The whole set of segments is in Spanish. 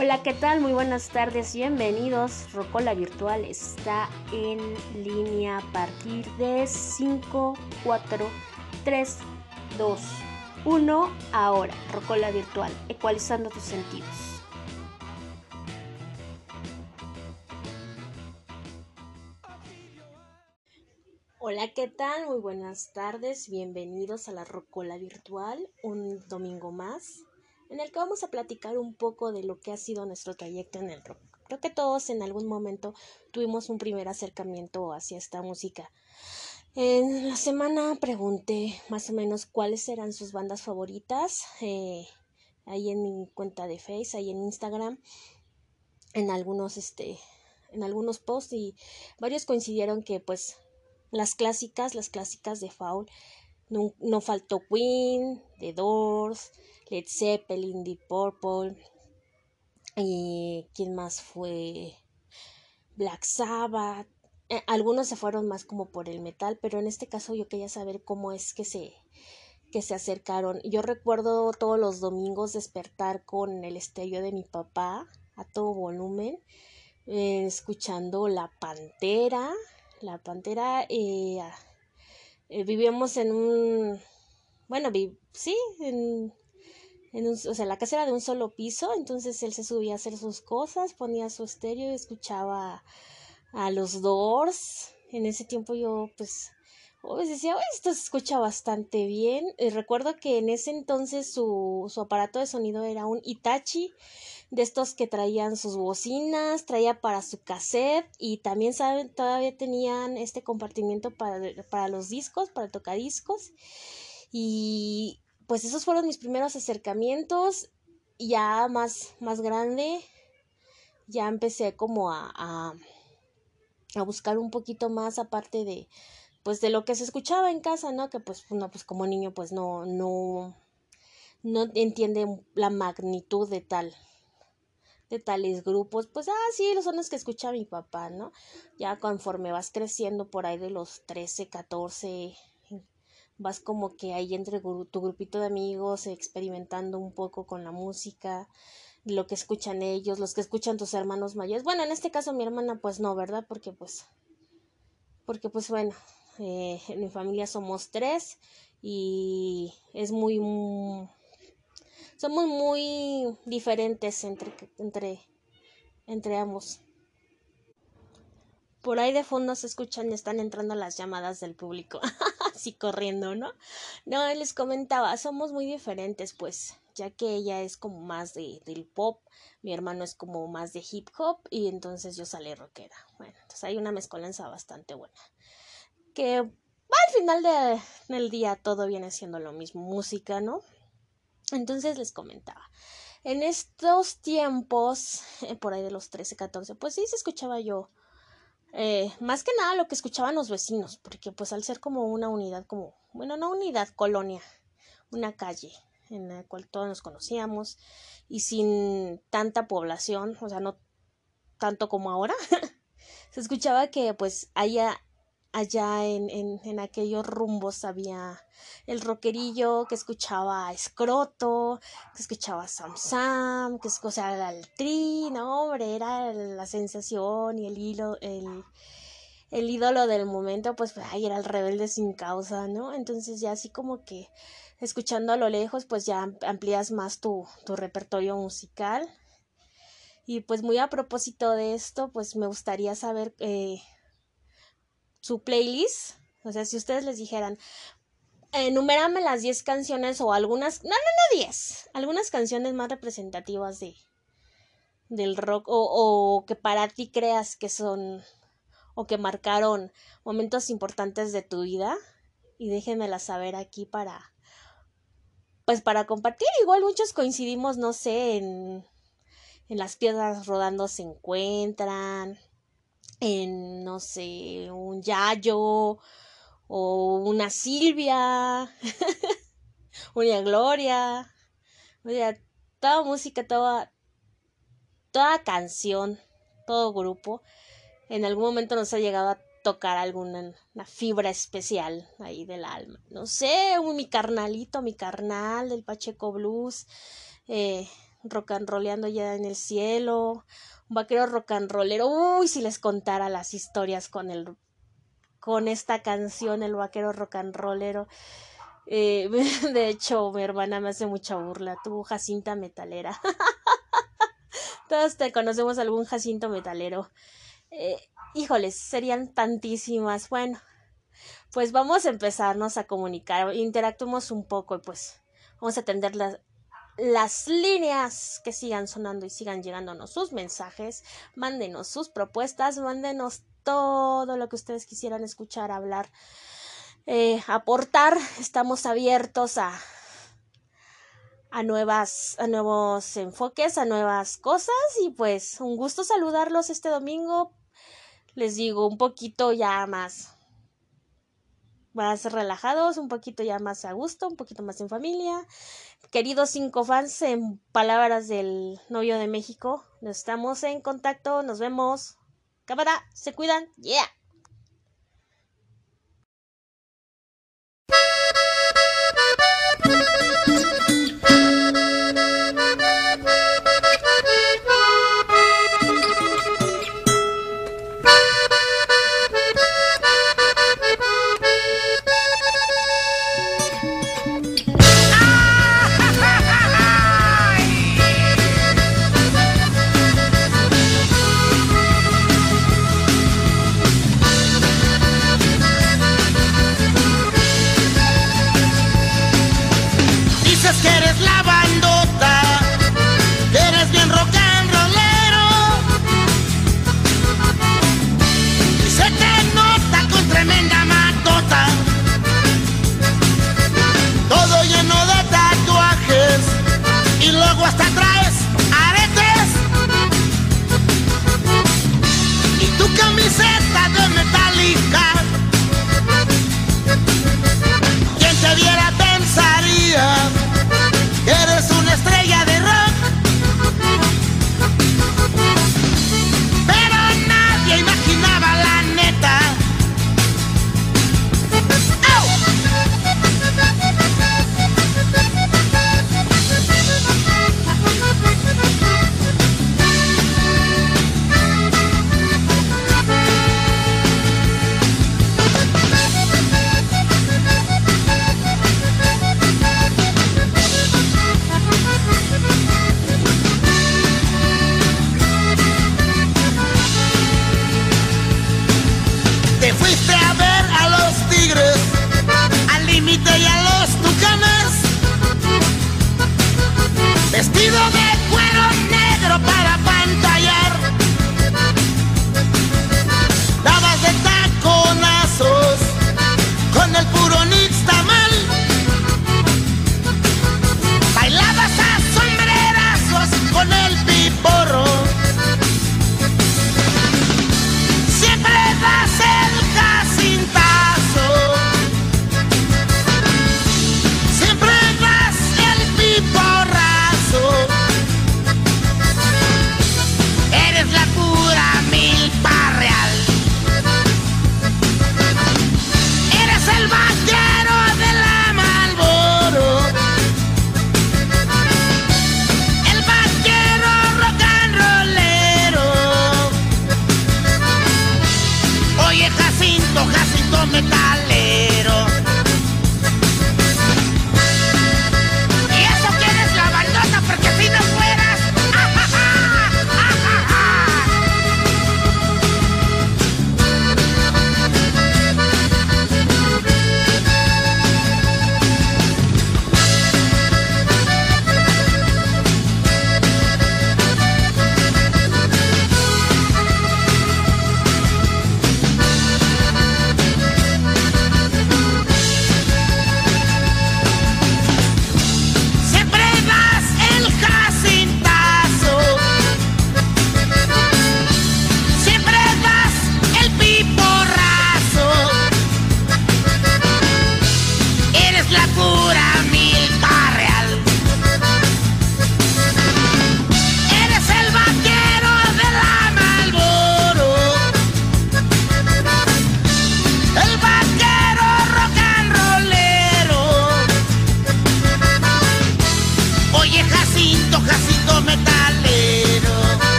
Hola, ¿qué tal? Muy buenas tardes, bienvenidos. Rocola Virtual está en línea a partir de 5, 4, 3, 2, 1. Ahora, Rocola Virtual, ecualizando tus sentidos. Hola, ¿qué tal? Muy buenas tardes, bienvenidos a la Rocola Virtual, un domingo más en el que vamos a platicar un poco de lo que ha sido nuestro trayecto en el rock. Creo que todos en algún momento tuvimos un primer acercamiento hacia esta música. En la semana pregunté más o menos cuáles eran sus bandas favoritas. Eh, ahí en mi cuenta de Facebook, ahí en Instagram, en algunos, este, en algunos posts y varios coincidieron que pues las clásicas, las clásicas de Foul, no, no faltó Queen, The Doors, Led Zeppelin, Deep Purple. Y quién más fue Black Sabbath. Eh, algunos se fueron más como por el metal, pero en este caso yo quería saber cómo es que se que se acercaron. Yo recuerdo todos los domingos despertar con el estéreo de mi papá a todo volumen, eh, escuchando La Pantera. La Pantera, eh, vivíamos en un, bueno, sí, en en o sea, la casa era de un solo piso, entonces él se subía a hacer sus cosas, ponía su estéreo y escuchaba a los Doors. En ese tiempo yo, pues, pues decía, esto se escucha bastante bien. Y recuerdo que en ese entonces su, su aparato de sonido era un Itachi, de estos que traían sus bocinas, traía para su cassette y también saben, todavía tenían este compartimiento para, para los discos, para tocadiscos. Y pues esos fueron mis primeros acercamientos. Ya más, más grande, ya empecé como a, a, a buscar un poquito más aparte de, pues de lo que se escuchaba en casa, ¿no? Que pues, no, pues como niño pues no, no, no entiende la magnitud de tal, de tales grupos, pues, ah, sí, los son los que escucha mi papá, ¿no? Ya conforme vas creciendo por ahí de los 13, 14, vas como que ahí entre tu grupito de amigos experimentando un poco con la música, lo que escuchan ellos, los que escuchan tus hermanos mayores. Bueno, en este caso mi hermana pues no, ¿verdad? Porque pues, porque pues bueno, eh, en mi familia somos tres y es muy, muy somos muy diferentes entre, entre, entre ambos. Por ahí de fondo se escuchan están entrando las llamadas del público. Así corriendo, ¿no? No, les comentaba, somos muy diferentes, pues, ya que ella es como más de, del pop, mi hermano es como más de hip hop y entonces yo salí rockera. Bueno, entonces hay una mezcolanza bastante buena. Que al final de, del día todo viene siendo lo mismo, música, ¿no? Entonces les comentaba. En estos tiempos, eh, por ahí de los 13, 14, pues sí se escuchaba yo eh, más que nada lo que escuchaban los vecinos, porque pues al ser como una unidad, como, bueno, no unidad, colonia, una calle en la cual todos nos conocíamos y sin tanta población, o sea, no tanto como ahora, se escuchaba que pues haya allá en, en, en, aquellos rumbos había el rockerillo que escuchaba a Escroto, que escuchaba a Sam Sam, que sea, el tri, no, hombre, era la sensación y el hilo, el, el ídolo del momento, pues ahí era el rebelde sin causa, ¿no? Entonces ya así como que escuchando a lo lejos, pues ya amplías más tu, tu repertorio musical. Y pues muy a propósito de esto, pues me gustaría saber eh, su playlist. O sea, si ustedes les dijeran, enumérame las 10 canciones o algunas, no, no, no 10, algunas canciones más representativas de del rock o, o que para ti creas que son o que marcaron momentos importantes de tu vida y déjenmela saber aquí para pues para compartir igual muchos coincidimos no sé en en las piedras rodando se encuentran en, no sé, un Yayo o una Silvia, una Gloria, o sea, toda música, toda, toda canción, todo grupo, en algún momento nos ha llegado a tocar alguna una fibra especial ahí del alma. No sé, un, mi carnalito, mi carnal del Pacheco Blues, eh, rock and rollando ya en el cielo, un vaquero rock and rollero. Uy, si les contara las historias con el con esta canción, el vaquero rock and rollero. Eh, de hecho, mi hermana me hace mucha burla. Tu Jacinta metalera. Todos te conocemos algún Jacinto metalero. Eh, híjoles, serían tantísimas. Bueno, pues vamos a empezarnos a comunicar, interactuemos un poco y pues vamos a atender las, las líneas que sigan sonando y sigan llegándonos sus mensajes, mándenos sus propuestas, mándenos todo lo que ustedes quisieran escuchar, hablar, eh, aportar. Estamos abiertos a, a nuevas, a nuevos enfoques, a nuevas cosas y pues un gusto saludarlos este domingo. Les digo un poquito ya más más relajados, un poquito ya más a gusto, un poquito más en familia. Queridos cinco fans, en palabras del novio de México, estamos en contacto, nos vemos. Cámara, se cuidan, yeah.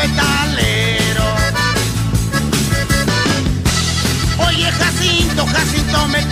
metalero. Oye, Jacinto, Jacinto metalero.